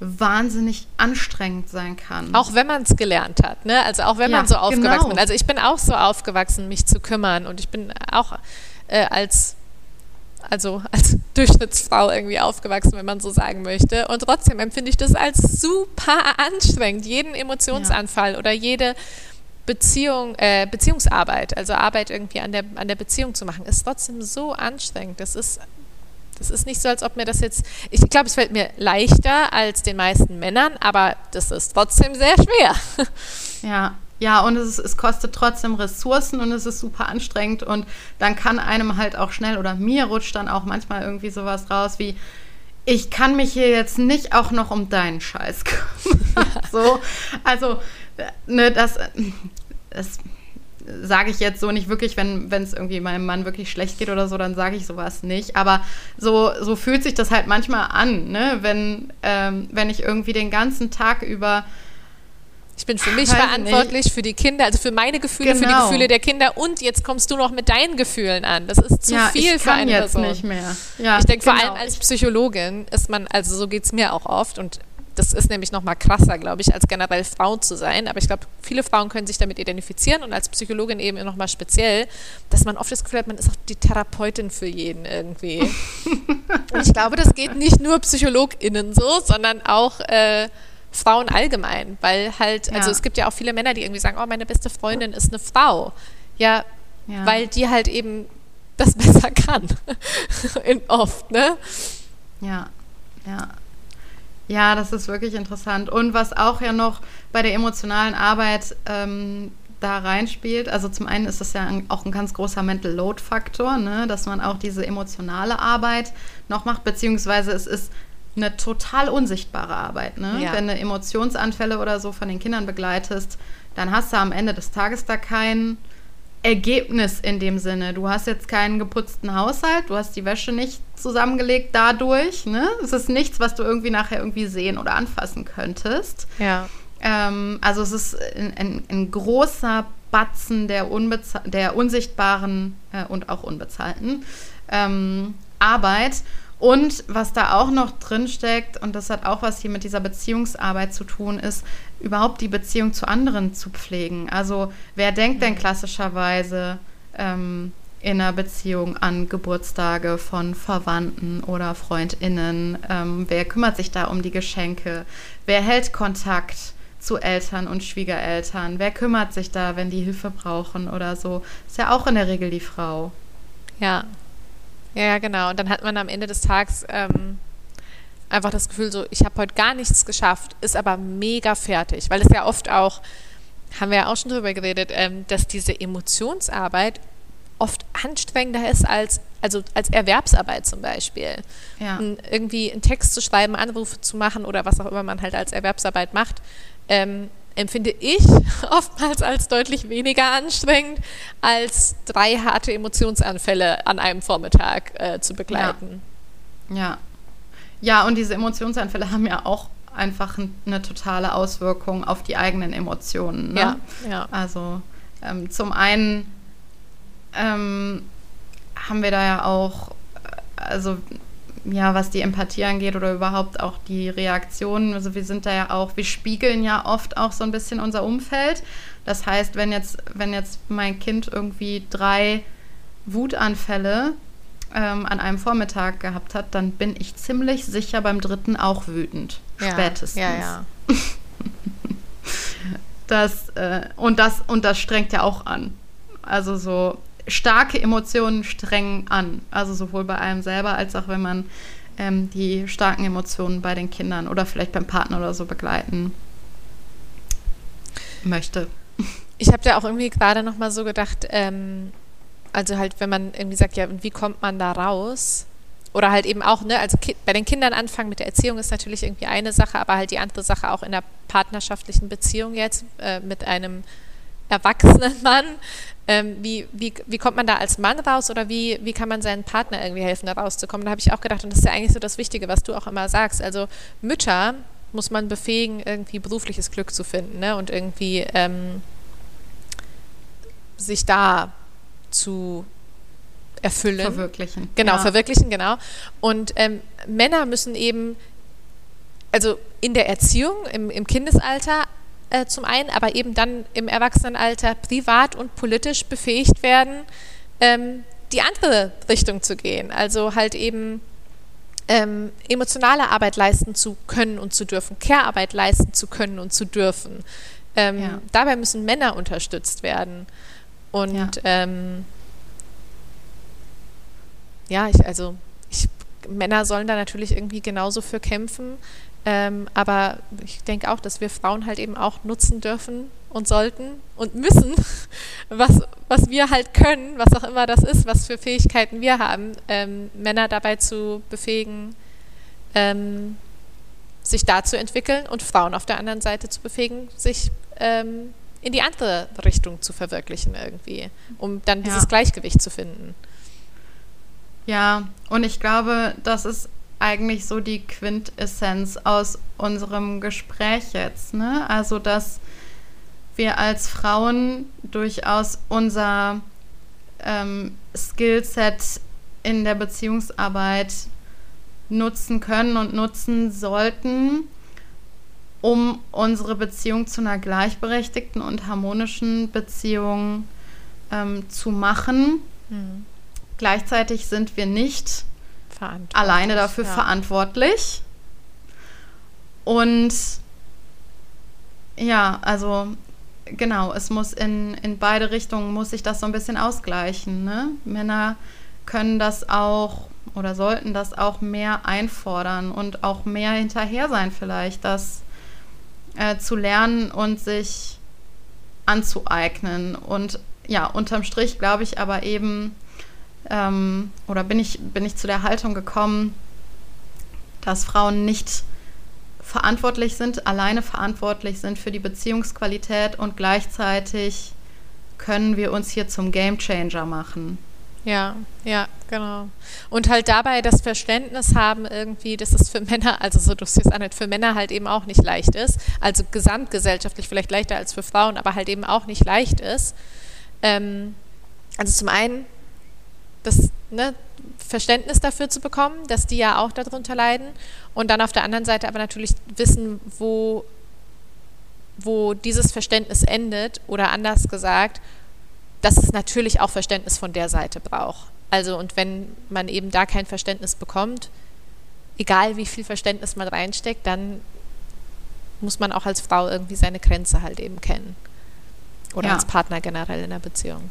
wahnsinnig anstrengend sein kann. Auch wenn man es gelernt hat, ne? Also auch wenn ja, man so aufgewachsen genau. ist. Also ich bin auch so aufgewachsen, mich zu kümmern und ich bin auch äh, als also als [laughs] Durchschnittsfrau irgendwie aufgewachsen, wenn man so sagen möchte. Und trotzdem empfinde ich das als super anstrengend. Jeden Emotionsanfall ja. oder jede Beziehung, äh, Beziehungsarbeit, also Arbeit irgendwie an der, an der Beziehung zu machen, ist trotzdem so anstrengend. Das ist, das ist nicht so, als ob mir das jetzt, ich glaube, es fällt mir leichter als den meisten Männern, aber das ist trotzdem sehr schwer. [laughs] Ja, ja, und es, es kostet trotzdem Ressourcen und es ist super anstrengend und dann kann einem halt auch schnell oder mir rutscht dann auch manchmal irgendwie sowas raus wie, ich kann mich hier jetzt nicht auch noch um deinen Scheiß kümmern. [laughs] [laughs] so, also, ne, das, das sage ich jetzt so nicht wirklich, wenn es irgendwie meinem Mann wirklich schlecht geht oder so, dann sage ich sowas nicht. Aber so, so fühlt sich das halt manchmal an, ne? wenn, ähm, wenn ich irgendwie den ganzen Tag über ich bin für mich Weiß verantwortlich, nicht. für die Kinder, also für meine Gefühle, genau. für die genau. Gefühle der Kinder und jetzt kommst du noch mit deinen Gefühlen an. Das ist zu ja, viel für eine jetzt Person. nicht mehr. Ja, ich denke genau. vor allem als Psychologin ist man, also so geht es mir auch oft und das ist nämlich noch mal krasser, glaube ich, als generell Frau zu sein. Aber ich glaube, viele Frauen können sich damit identifizieren und als Psychologin eben noch mal speziell, dass man oft das Gefühl hat, man ist auch die Therapeutin für jeden irgendwie. [laughs] und ich glaube, das geht nicht nur PsychologInnen so, sondern auch äh, Frauen allgemein, weil halt, also ja. es gibt ja auch viele Männer, die irgendwie sagen, oh, meine beste Freundin ist eine Frau. Ja, ja. weil die halt eben das [laughs] besser kann. oft, ne? Ja, ja. Ja, das ist wirklich interessant. Und was auch ja noch bei der emotionalen Arbeit ähm, da reinspielt, also zum einen ist das ja auch ein ganz großer Mental Load Faktor, ne, dass man auch diese emotionale Arbeit noch macht, beziehungsweise es ist eine total unsichtbare Arbeit. Ne? Ja. Wenn du Emotionsanfälle oder so von den Kindern begleitest, dann hast du am Ende des Tages da kein Ergebnis in dem Sinne. Du hast jetzt keinen geputzten Haushalt, du hast die Wäsche nicht zusammengelegt dadurch. Ne? Es ist nichts, was du irgendwie nachher irgendwie sehen oder anfassen könntest. Ja. Ähm, also es ist ein, ein, ein großer Batzen der, der unsichtbaren äh, und auch unbezahlten ähm, Arbeit. Und was da auch noch drin steckt, und das hat auch was hier mit dieser Beziehungsarbeit zu tun, ist, überhaupt die Beziehung zu anderen zu pflegen. Also wer denkt denn mhm. klassischerweise ähm, in einer Beziehung an Geburtstage von Verwandten oder Freundinnen? Ähm, wer kümmert sich da um die Geschenke? Wer hält Kontakt zu Eltern und Schwiegereltern? Wer kümmert sich da, wenn die Hilfe brauchen oder so? Ist ja auch in der Regel die Frau. Ja, ja, genau. Und dann hat man am Ende des Tages ähm, einfach das Gefühl, so, ich habe heute gar nichts geschafft, ist aber mega fertig. Weil es ja oft auch, haben wir ja auch schon drüber geredet, ähm, dass diese Emotionsarbeit oft anstrengender ist als, also als Erwerbsarbeit zum Beispiel. Ja. irgendwie einen Text zu schreiben, Anrufe zu machen oder was auch immer man halt als Erwerbsarbeit macht. Ähm, empfinde ich [laughs] oftmals als deutlich weniger anstrengend, als drei harte Emotionsanfälle an einem Vormittag äh, zu begleiten. Ja. ja. Ja, und diese Emotionsanfälle haben ja auch einfach eine totale Auswirkung auf die eigenen Emotionen. Ne? Ja, ja. Also ähm, zum einen ähm, haben wir da ja auch, äh, also ja, was die Empathie angeht oder überhaupt auch die Reaktionen. Also wir sind da ja auch, wir spiegeln ja oft auch so ein bisschen unser Umfeld. Das heißt, wenn jetzt, wenn jetzt mein Kind irgendwie drei Wutanfälle ähm, an einem Vormittag gehabt hat, dann bin ich ziemlich sicher beim dritten auch wütend. Ja, spätestens. Ja, ja. [laughs] das, äh, und, das, und das strengt ja auch an. Also so, starke Emotionen streng an. Also sowohl bei einem selber als auch wenn man ähm, die starken Emotionen bei den Kindern oder vielleicht beim Partner oder so begleiten möchte. Ich habe ja auch irgendwie gerade noch mal so gedacht, ähm, also halt, wenn man irgendwie sagt, ja, wie kommt man da raus? Oder halt eben auch, ne, also bei den Kindern anfangen mit der Erziehung ist natürlich irgendwie eine Sache, aber halt die andere Sache auch in der partnerschaftlichen Beziehung jetzt äh, mit einem erwachsenen Mann, ähm, wie, wie, wie kommt man da als Mann raus oder wie, wie kann man seinen Partner irgendwie helfen, da rauszukommen? Da habe ich auch gedacht, und das ist ja eigentlich so das Wichtige, was du auch immer sagst. Also Mütter muss man befähigen, irgendwie berufliches Glück zu finden ne? und irgendwie ähm, sich da zu erfüllen. Verwirklichen. Genau, ja. verwirklichen, genau. Und ähm, Männer müssen eben, also in der Erziehung, im, im Kindesalter, äh, zum einen, aber eben dann im Erwachsenenalter privat und politisch befähigt werden, ähm, die andere Richtung zu gehen. Also halt eben ähm, emotionale Arbeit leisten zu können und zu dürfen, Care-Arbeit leisten zu können und zu dürfen. Ähm, ja. Dabei müssen Männer unterstützt werden. Und ja, ähm, ja ich, also ich, Männer sollen da natürlich irgendwie genauso für kämpfen. Ähm, aber ich denke auch, dass wir Frauen halt eben auch nutzen dürfen und sollten und müssen, [laughs] was, was wir halt können, was auch immer das ist, was für Fähigkeiten wir haben, ähm, Männer dabei zu befähigen, ähm, sich da zu entwickeln und Frauen auf der anderen Seite zu befähigen, sich ähm, in die andere Richtung zu verwirklichen irgendwie, um dann dieses Ja. Gleichgewicht zu finden. Ja, und ich glaube, das ist eigentlich so die Quintessenz aus unserem Gespräch jetzt. Ne? Also, dass wir als Frauen durchaus unser ähm, Skillset in der Beziehungsarbeit nutzen können und nutzen sollten, um unsere Beziehung zu einer gleichberechtigten und harmonischen Beziehung ähm, zu machen. Gleichzeitig sind wir nicht alleine dafür ja. verantwortlich. Und ja, also genau, es muss in, in beide Richtungen muss sich das so ein bisschen ausgleichen. Ne? Männer können das auch oder sollten das auch mehr einfordern und auch mehr hinterher sein vielleicht, das äh, zu lernen und sich anzueignen. Und ja, unterm Strich glaube ich aber eben, ähm, oder bin ich, bin ich zu der Haltung gekommen, dass Frauen nicht verantwortlich sind, alleine verantwortlich sind für die Beziehungsqualität und gleichzeitig können wir uns hier zum Gamechanger machen. Ja, ja, genau. Und halt dabei das Verständnis haben irgendwie, dass es für [laughs] Männer, also so du siehst an, für Männer halt eben auch nicht leicht ist, also gesamtgesellschaftlich vielleicht leichter als für Frauen, aber halt eben auch nicht leicht ist. Ähm, also zum einen das ne, Verständnis dafür zu bekommen, dass die ja auch darunter leiden und dann auf der anderen Seite aber natürlich wissen, wo, wo dieses Verständnis endet oder anders gesagt, dass es natürlich auch Verständnis von der Seite braucht. Also und wenn man eben da kein Verständnis bekommt, egal wie viel Verständnis man reinsteckt, dann muss man auch als Frau irgendwie seine Grenze halt eben kennen. Oder Ja. als Partner generell in der Beziehung.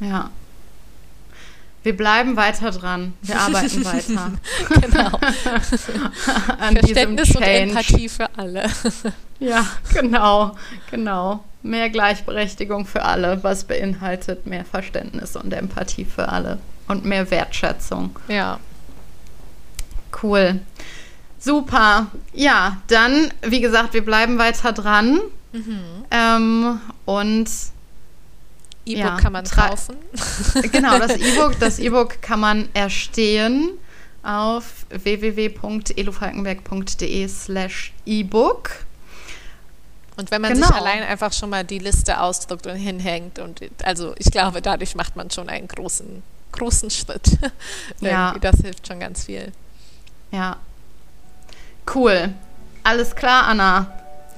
Ja. Wir bleiben weiter dran. Wir arbeiten weiter [laughs] Genau. [laughs] Verständnis und. Empathie für alle. [laughs] Ja, genau, genau. Mehr Gleichberechtigung für alle, was beinhaltet mehr Verständnis und Empathie für alle und mehr Wertschätzung. Ja. Cool. Super. Ja, dann, wie gesagt, wir bleiben weiter dran. Ähm, und E-Book Ja, kann man kaufen. [laughs] genau, das [laughs] E-Book, das E-Book kann man erstehen auf www.elofalkenberg.de slash E-Book. Und wenn man Genau. sich allein einfach schon mal die Liste ausdruckt und hinhängt und also ich glaube, dadurch macht man schon einen großen, großen Schritt. [laughs] Ja. Das hilft schon ganz viel. Ja. Cool. Alles klar, Anna.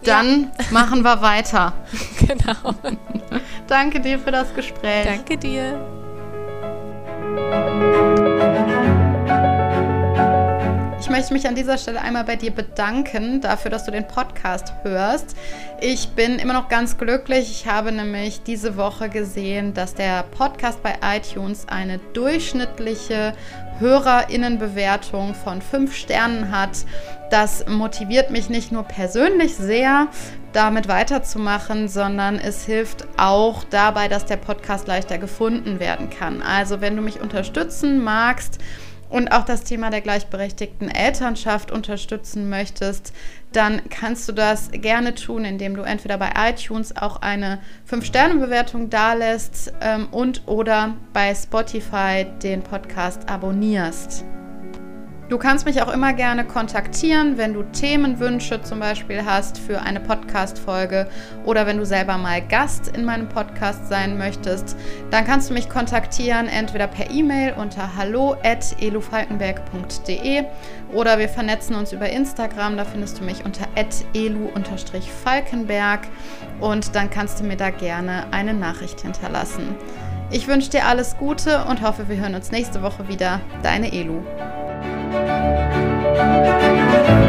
Dann [laughs] machen wir weiter. [laughs] Genau. [laughs] Danke dir für das Gespräch. Danke dir. Ich möchte mich an dieser Stelle einmal bei dir bedanken dafür, dass du den Podcast hörst. Ich bin immer noch ganz glücklich. Ich habe nämlich diese Woche gesehen, dass der Podcast bei iTunes eine durchschnittliche Hörerinnenbewertung von fünf Sternen hat. Das motiviert mich nicht nur persönlich sehr, damit weiterzumachen, sondern es hilft auch dabei, dass der Podcast leichter gefunden werden kann. Also wenn du mich unterstützen magst, und auch das Thema der gleichberechtigten Elternschaft unterstützen möchtest, dann kannst du das gerne tun, indem du entweder bei iTunes auch eine 5-Sterne-Bewertung dalässt ähm, und oder bei Spotify den Podcast abonnierst. Du kannst mich auch immer gerne kontaktieren, wenn du Themenwünsche zum Beispiel hast für eine Podcast-Folge oder wenn du selber mal Gast in meinem Podcast sein möchtest. Dann kannst du mich kontaktieren, entweder per E-Mail unter hallo.elufalkenberg.de oder wir vernetzen uns über Instagram. Da findest du mich unter elu-falkenberg und dann kannst du mir da gerne eine Nachricht hinterlassen. Ich wünsche dir alles Gute und hoffe, wir hören uns nächste Woche wieder. Deine Elu. Thank you.